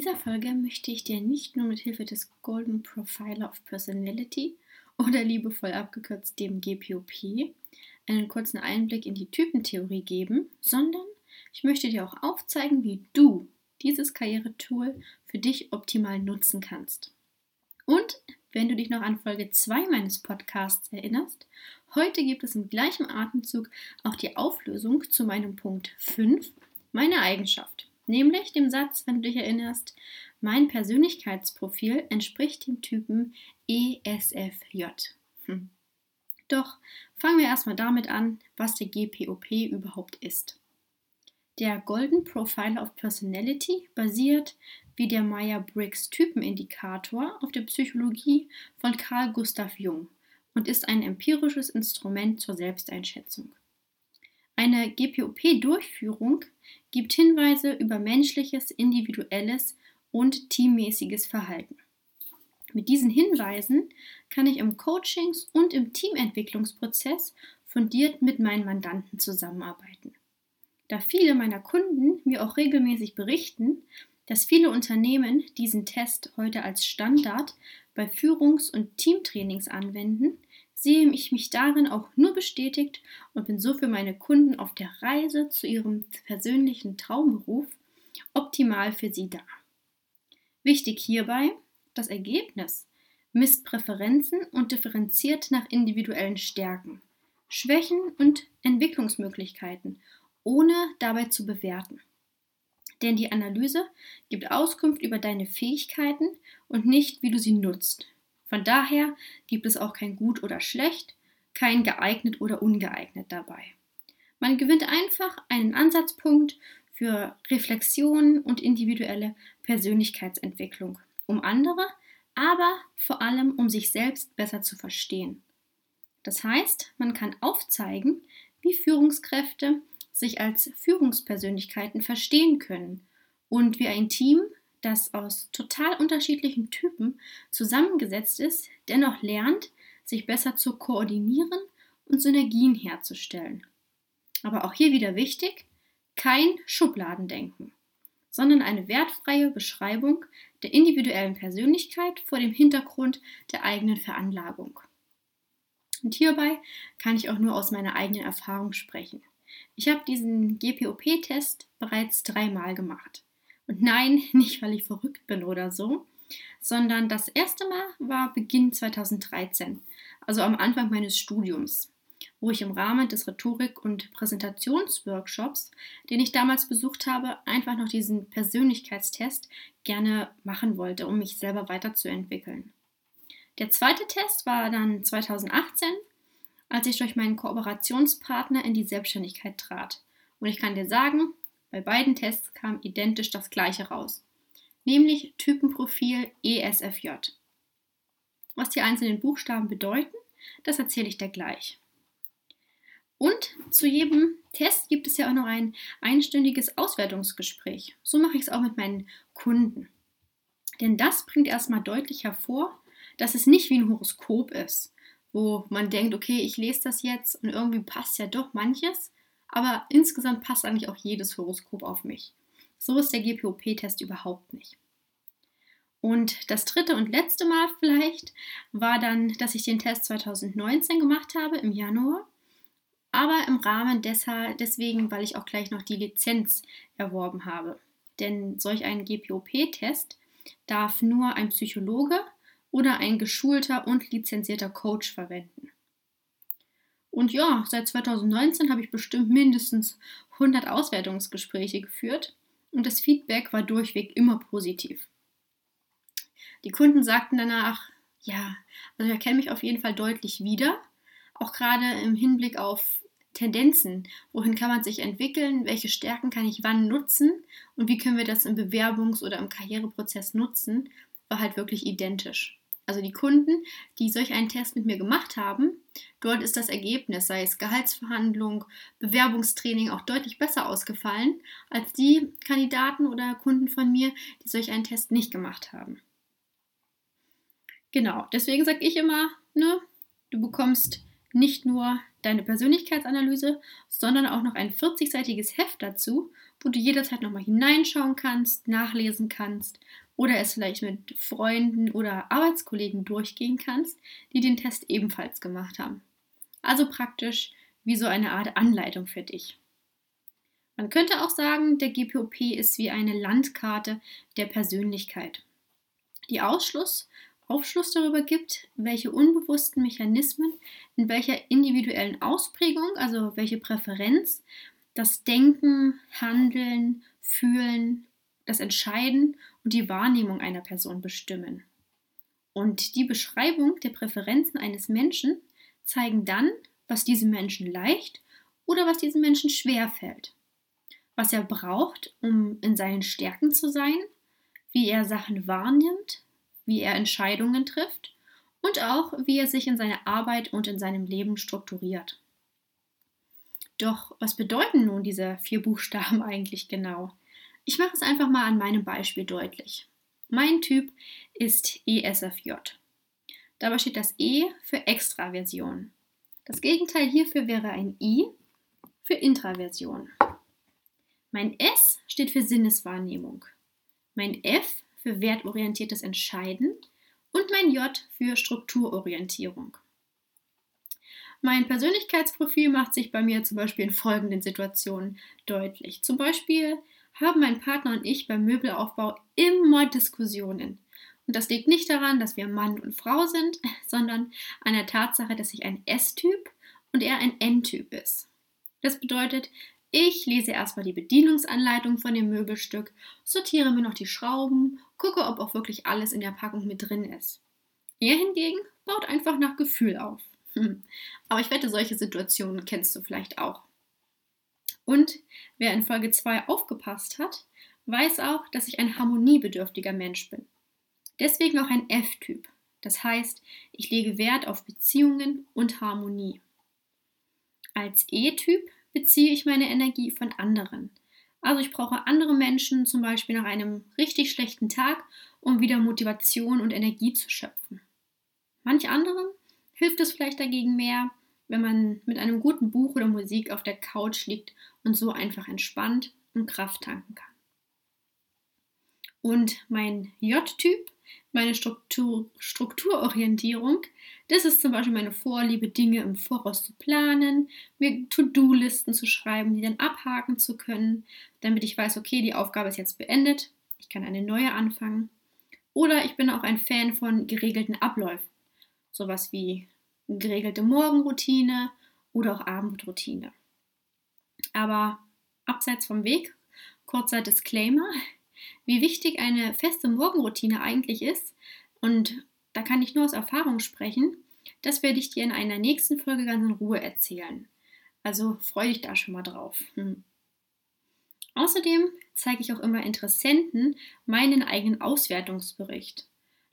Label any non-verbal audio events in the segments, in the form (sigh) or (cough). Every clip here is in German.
Dieser Folge möchte ich dir nicht nur mit Hilfe des Golden Profiler of Personality oder liebevoll abgekürzt dem GPOP einen kurzen Einblick in die Typentheorie geben, sondern ich möchte dir auch aufzeigen, wie du dieses Karrieretool für dich optimal nutzen kannst. Und wenn du dich noch an Folge 2 meines Podcasts erinnerst, heute gibt es im gleichen Atemzug auch die Auflösung zu meinem Punkt 5, meine Eigenschaft nämlich dem Satz, wenn du dich erinnerst, mein Persönlichkeitsprofil entspricht dem Typen ESFJ. Hm. Doch fangen wir erstmal damit an, was der GPOP überhaupt ist. Der Golden Profile of Personality basiert, wie der Meyer-Briggs Typenindikator, auf der Psychologie von Carl Gustav Jung und ist ein empirisches Instrument zur Selbsteinschätzung. Eine GPOP-Durchführung gibt Hinweise über menschliches, individuelles und teammäßiges Verhalten. Mit diesen Hinweisen kann ich im Coachings- und im Teamentwicklungsprozess fundiert mit meinen Mandanten zusammenarbeiten. Da viele meiner Kunden mir auch regelmäßig berichten, dass viele Unternehmen diesen Test heute als Standard bei Führungs- und Teamtrainings anwenden, sehe ich mich darin auch nur bestätigt und bin so für meine Kunden auf der Reise zu ihrem persönlichen Traumberuf optimal für sie da. Wichtig hierbei, das Ergebnis misst Präferenzen und differenziert nach individuellen Stärken, Schwächen und Entwicklungsmöglichkeiten, ohne dabei zu bewerten. Denn die Analyse gibt Auskunft über deine Fähigkeiten und nicht, wie du sie nutzt, von daher gibt es auch kein gut oder schlecht, kein geeignet oder ungeeignet dabei. Man gewinnt einfach einen Ansatzpunkt für Reflexion und individuelle Persönlichkeitsentwicklung, um andere, aber vor allem um sich selbst besser zu verstehen. Das heißt, man kann aufzeigen, wie Führungskräfte sich als Führungspersönlichkeiten verstehen können und wie ein Team das aus total unterschiedlichen Typen zusammengesetzt ist, dennoch lernt, sich besser zu koordinieren und Synergien herzustellen. Aber auch hier wieder wichtig, kein Schubladendenken, sondern eine wertfreie Beschreibung der individuellen Persönlichkeit vor dem Hintergrund der eigenen Veranlagung. Und hierbei kann ich auch nur aus meiner eigenen Erfahrung sprechen. Ich habe diesen GPOP-Test bereits dreimal gemacht. Und nein, (laughs) nicht weil ich verrückt bin oder so, sondern das erste Mal war Beginn 2013, also am Anfang meines Studiums, wo ich im Rahmen des Rhetorik- und Präsentationsworkshops, den ich damals besucht habe, einfach noch diesen Persönlichkeitstest gerne machen wollte, um mich selber weiterzuentwickeln. Der zweite Test war dann 2018, als ich durch meinen Kooperationspartner in die Selbstständigkeit trat. Und ich kann dir sagen, bei beiden Tests kam identisch das gleiche raus, nämlich Typenprofil ESFJ. Was die einzelnen Buchstaben bedeuten, das erzähle ich dir gleich. Und zu jedem Test gibt es ja auch noch ein einstündiges Auswertungsgespräch. So mache ich es auch mit meinen Kunden. Denn das bringt erstmal deutlich hervor, dass es nicht wie ein Horoskop ist, wo man denkt, okay, ich lese das jetzt und irgendwie passt ja doch manches, aber insgesamt passt eigentlich auch jedes Horoskop auf mich. So ist der GPOP-Test überhaupt nicht. Und das dritte und letzte Mal vielleicht war dann, dass ich den Test 2019 gemacht habe im Januar, aber im Rahmen deshalb, deswegen, weil ich auch gleich noch die Lizenz erworben habe. Denn solch einen GPOP-Test darf nur ein Psychologe oder ein geschulter und lizenzierter Coach verwenden. Und ja, seit 2019 habe ich bestimmt mindestens 100 Auswertungsgespräche geführt. Und das Feedback war durchweg immer positiv. Die Kunden sagten danach, ja, also ich erkenne mich auf jeden Fall deutlich wieder, auch gerade im Hinblick auf Tendenzen, wohin kann man sich entwickeln, welche Stärken kann ich wann nutzen? Und wie können wir das im Bewerbungs- oder im Karriereprozess nutzen, war halt wirklich identisch. Also die Kunden, die solch einen Test mit mir gemacht haben, dort ist das Ergebnis, sei es Gehaltsverhandlung, Bewerbungstraining, auch deutlich besser ausgefallen als die Kandidaten oder Kunden von mir, die solch einen Test nicht gemacht haben. Genau, deswegen sage ich immer, ne, du bekommst nicht nur deine Persönlichkeitsanalyse, sondern auch noch ein 40-seitiges Heft dazu, wo du jederzeit nochmal hineinschauen kannst, nachlesen kannst oder es vielleicht mit Freunden oder Arbeitskollegen durchgehen kannst, die den Test ebenfalls gemacht haben. Also praktisch wie so eine Art Anleitung für dich. Man könnte auch sagen, der GPOP ist wie eine Landkarte der Persönlichkeit. Die Ausschluss Aufschluss darüber gibt, welche unbewussten Mechanismen in welcher individuellen Ausprägung, also welche Präferenz, das Denken, Handeln, Fühlen, das Entscheiden und die Wahrnehmung einer Person bestimmen. Und die Beschreibung der Präferenzen eines Menschen zeigen dann, was diesem Menschen leicht oder was diesem Menschen schwer fällt. Was er braucht, um in seinen Stärken zu sein, wie er Sachen wahrnimmt, wie er Entscheidungen trifft und auch wie er sich in seiner Arbeit und in seinem Leben strukturiert. Doch was bedeuten nun diese vier Buchstaben (laughs) eigentlich genau? Ich mache es einfach mal an meinem Beispiel deutlich. Mein Typ ist ESFJ. Dabei steht das E für Extraversion. Das Gegenteil hierfür wäre ein I für Intraversion. Mein S steht für Sinneswahrnehmung. Mein F für wertorientiertes Entscheiden und mein J für Strukturorientierung. Mein Persönlichkeitsprofil macht sich bei mir zum Beispiel in folgenden Situationen deutlich. Zum Beispiel haben mein Partner und ich beim Möbelaufbau immer Diskussionen. Und das liegt nicht daran, dass wir Mann und Frau sind, (laughs) sondern an der Tatsache, dass ich ein S-Typ und er ein N-Typ ist. Das bedeutet, ich lese erstmal die Bedienungsanleitung von dem Möbelstück, sortiere mir noch die Schrauben, gucke, ob auch wirklich alles in der Packung mit drin ist. Er hingegen baut einfach nach Gefühl auf. (laughs) Aber ich wette, solche Situationen kennst du vielleicht auch. Und wer in Folge 2 aufgepasst hat, weiß auch, dass ich ein harmoniebedürftiger Mensch bin. Deswegen auch ein F-Typ. Das heißt, ich lege Wert auf Beziehungen und Harmonie. Als E-Typ beziehe ich meine Energie von anderen. Also ich brauche andere Menschen, zum Beispiel nach einem richtig schlechten Tag, um wieder Motivation und Energie zu schöpfen. Manch anderen hilft es vielleicht dagegen mehr, wenn man mit einem guten Buch oder Musik auf der Couch liegt und so einfach entspannt und Kraft tanken kann. Und mein J-Typ meine Struktur, Strukturorientierung. Das ist zum Beispiel meine Vorliebe, Dinge im Voraus zu planen, mir To-Do-Listen zu schreiben, die dann abhaken zu können, damit ich weiß, okay, die Aufgabe ist jetzt beendet, ich kann eine neue anfangen. Oder ich bin auch ein Fan von geregelten Abläufen. Sowas wie geregelte Morgenroutine oder auch Abendroutine. Aber abseits vom Weg, kurzer Disclaimer, (laughs) wie wichtig eine feste Morgenroutine eigentlich ist. Und da kann ich nur aus Erfahrung sprechen. Das werde ich dir in einer nächsten Folge ganz in Ruhe erzählen. Also freue dich da schon mal drauf. Hm. Außerdem zeige ich auch immer Interessenten meinen eigenen Auswertungsbericht,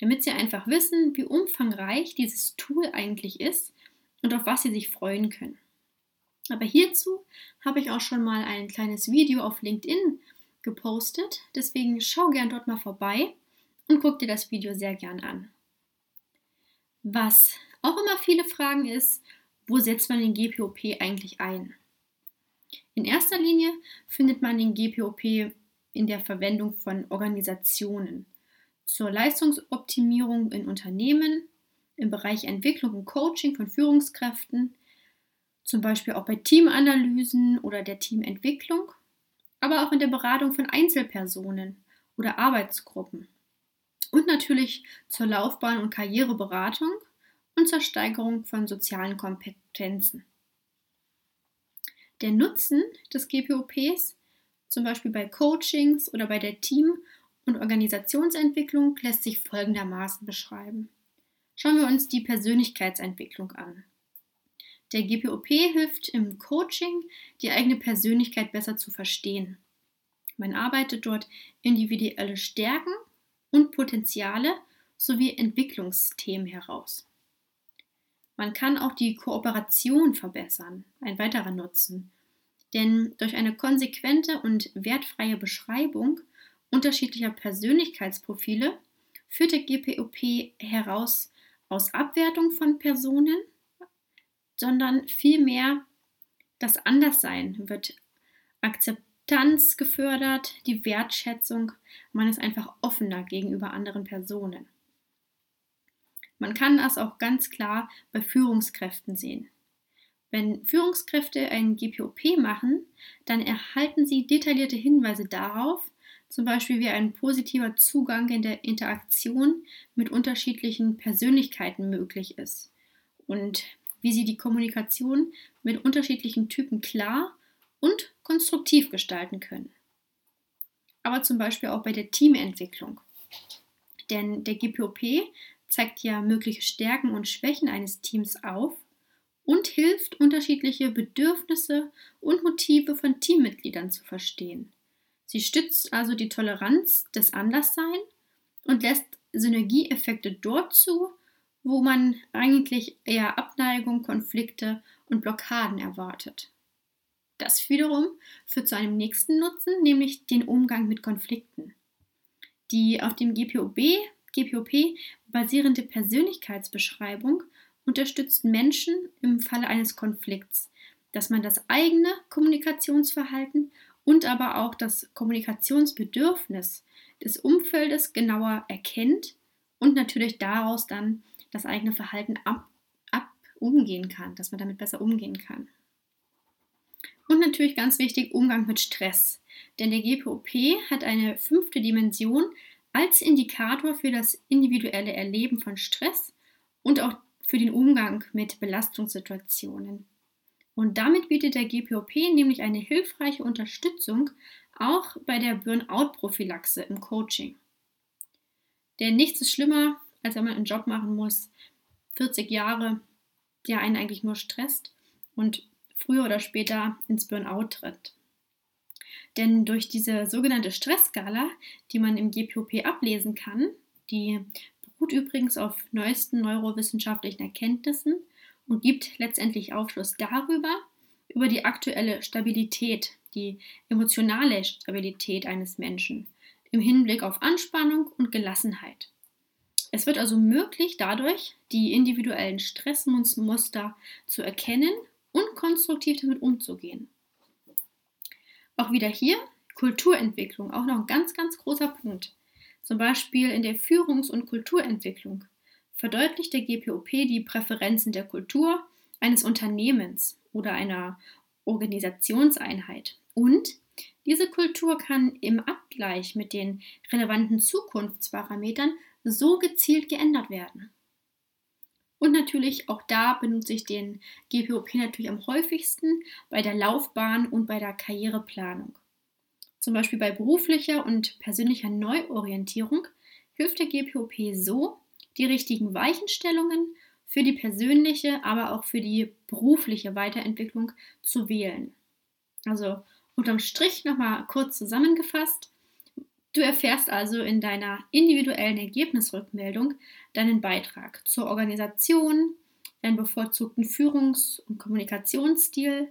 damit sie einfach wissen, wie umfangreich dieses Tool eigentlich ist und auf was sie sich freuen können. Aber hierzu habe ich auch schon mal ein kleines Video auf LinkedIn gepostet. Deswegen schau gern dort mal vorbei und guck dir das Video sehr gern an. Was auch immer viele fragen ist, wo setzt man den GPOP eigentlich ein? In erster Linie findet man den GPOP in der Verwendung von Organisationen zur Leistungsoptimierung in Unternehmen, im Bereich Entwicklung und Coaching von Führungskräften, zum Beispiel auch bei Teamanalysen oder der Teamentwicklung aber auch in der Beratung von Einzelpersonen oder Arbeitsgruppen. Und natürlich zur Laufbahn- und Karriereberatung und zur Steigerung von sozialen Kompetenzen. Der Nutzen des GPOPs, zum Beispiel bei Coachings oder bei der Team- und Organisationsentwicklung, lässt sich folgendermaßen beschreiben. Schauen wir uns die Persönlichkeitsentwicklung an. Der GPOP hilft im Coaching, die eigene Persönlichkeit besser zu verstehen. Man arbeitet dort individuelle Stärken und Potenziale sowie Entwicklungsthemen heraus. Man kann auch die Kooperation verbessern, ein weiterer Nutzen. Denn durch eine konsequente und wertfreie Beschreibung unterschiedlicher Persönlichkeitsprofile führt der GPOP heraus aus Abwertung von Personen, sondern vielmehr das Anderssein wird Akzeptanz gefördert, die Wertschätzung, man ist einfach offener gegenüber anderen Personen. Man kann das auch ganz klar bei Führungskräften sehen. Wenn Führungskräfte ein GPOP machen, dann erhalten sie detaillierte Hinweise darauf, zum Beispiel wie ein positiver Zugang in der Interaktion mit unterschiedlichen Persönlichkeiten möglich ist und wie sie die Kommunikation mit unterschiedlichen Typen klar und konstruktiv gestalten können. Aber zum Beispiel auch bei der Teamentwicklung. Denn der GPOP zeigt ja mögliche Stärken und Schwächen eines Teams auf und hilft, unterschiedliche Bedürfnisse und Motive von Teammitgliedern zu verstehen. Sie stützt also die Toleranz des Anderssein und lässt Synergieeffekte dort zu, wo man eigentlich eher Abneigung, Konflikte und Blockaden erwartet. Das wiederum führt zu einem nächsten Nutzen, nämlich den Umgang mit Konflikten. Die auf dem GPOB, GPOP basierende Persönlichkeitsbeschreibung unterstützt Menschen im Falle eines Konflikts, dass man das eigene Kommunikationsverhalten und aber auch das Kommunikationsbedürfnis des Umfeldes genauer erkennt und natürlich daraus dann das eigene Verhalten ab, ab umgehen kann, dass man damit besser umgehen kann. Und natürlich ganz wichtig, Umgang mit Stress. Denn der GPOP hat eine fünfte Dimension als Indikator für das individuelle Erleben von Stress und auch für den Umgang mit Belastungssituationen. Und damit bietet der GPOP nämlich eine hilfreiche Unterstützung auch bei der Burnout-Prophylaxe im Coaching. Denn nichts ist schlimmer, als wenn man einen Job machen muss, 40 Jahre, der einen eigentlich nur stresst und früher oder später ins Burnout tritt. Denn durch diese sogenannte Stressskala, die man im GPOP ablesen kann, die beruht übrigens auf neuesten neurowissenschaftlichen Erkenntnissen und gibt letztendlich Aufschluss darüber, über die aktuelle Stabilität, die emotionale Stabilität eines Menschen im Hinblick auf Anspannung und Gelassenheit. Es wird also möglich, dadurch die individuellen Stressmuster zu erkennen und konstruktiv damit umzugehen. Auch wieder hier Kulturentwicklung, auch noch ein ganz, ganz großer Punkt. Zum Beispiel in der Führungs- und Kulturentwicklung verdeutlicht der GPOP die Präferenzen der Kultur eines Unternehmens oder einer Organisationseinheit. Und diese Kultur kann im Abgleich mit den relevanten Zukunftsparametern so gezielt geändert werden. Und natürlich auch da benutze ich den GPOP natürlich am häufigsten bei der Laufbahn und bei der Karriereplanung. Zum Beispiel bei beruflicher und persönlicher Neuorientierung hilft der GPOP so, die richtigen Weichenstellungen für die persönliche, aber auch für die berufliche Weiterentwicklung zu wählen. Also unterm Strich nochmal kurz zusammengefasst. Du erfährst also in deiner individuellen Ergebnisrückmeldung deinen Beitrag zur Organisation, deinen bevorzugten Führungs- und Kommunikationsstil,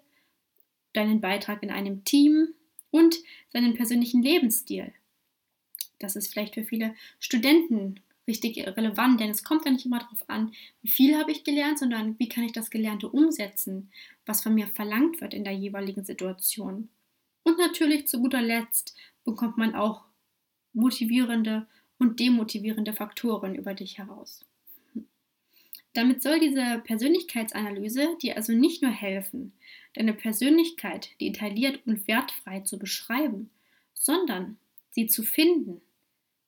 deinen Beitrag in einem Team und seinen persönlichen Lebensstil. Das ist vielleicht für viele Studenten richtig relevant, denn es kommt ja nicht immer darauf an, wie viel habe ich gelernt, sondern wie kann ich das Gelernte umsetzen, was von mir verlangt wird in der jeweiligen Situation. Und natürlich zu guter Letzt bekommt man auch motivierende und demotivierende Faktoren über dich heraus. Damit soll diese Persönlichkeitsanalyse dir also nicht nur helfen, deine Persönlichkeit detailliert und wertfrei zu beschreiben, sondern sie zu finden,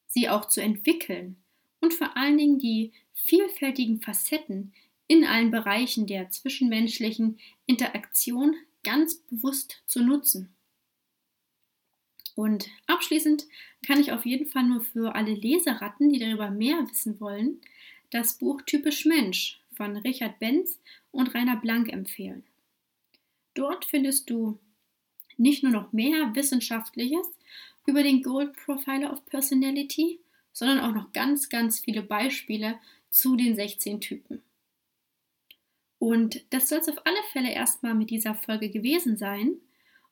sie auch zu entwickeln und vor allen Dingen die vielfältigen Facetten in allen Bereichen der zwischenmenschlichen Interaktion ganz bewusst zu nutzen. Und abschließend kann ich auf jeden Fall nur für alle Leseratten, die darüber mehr wissen wollen, das Buch Typisch Mensch von Richard Benz und Rainer Blank empfehlen. Dort findest du nicht nur noch mehr Wissenschaftliches über den Gold Profiler of Personality, sondern auch noch ganz, ganz viele Beispiele zu den 16 Typen. Und das soll es auf alle Fälle erstmal mit dieser Folge gewesen sein.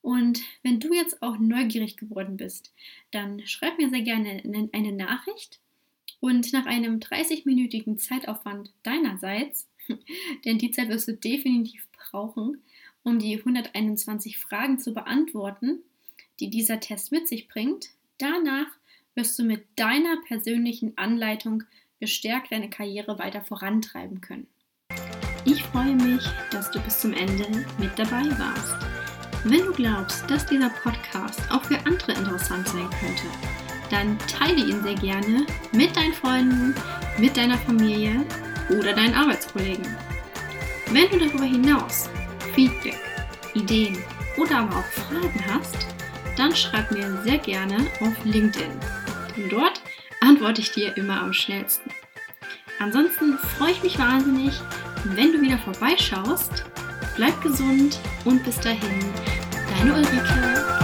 Und wenn du jetzt auch neugierig geworden bist, dann schreib mir sehr gerne eine Nachricht. Und nach einem 30-minütigen Zeitaufwand deinerseits, (laughs) denn die Zeit wirst du definitiv brauchen, um die 121 Fragen zu beantworten, die dieser Test mit sich bringt, danach wirst du mit deiner persönlichen Anleitung gestärkt deine Karriere weiter vorantreiben können. Ich freue mich, dass du bis zum Ende mit dabei warst. Wenn du glaubst, dass dieser Podcast auch für andere interessant sein könnte, dann teile ihn sehr gerne mit deinen Freunden, mit deiner Familie oder deinen Arbeitskollegen. Wenn du darüber hinaus Feedback, Ideen oder aber auch Fragen hast, dann schreib mir sehr gerne auf LinkedIn. Denn dort antworte ich dir immer am schnellsten. Ansonsten freue ich mich wahnsinnig, wenn du wieder vorbeischaust. Bleib gesund und bis dahin, deine Ulrike.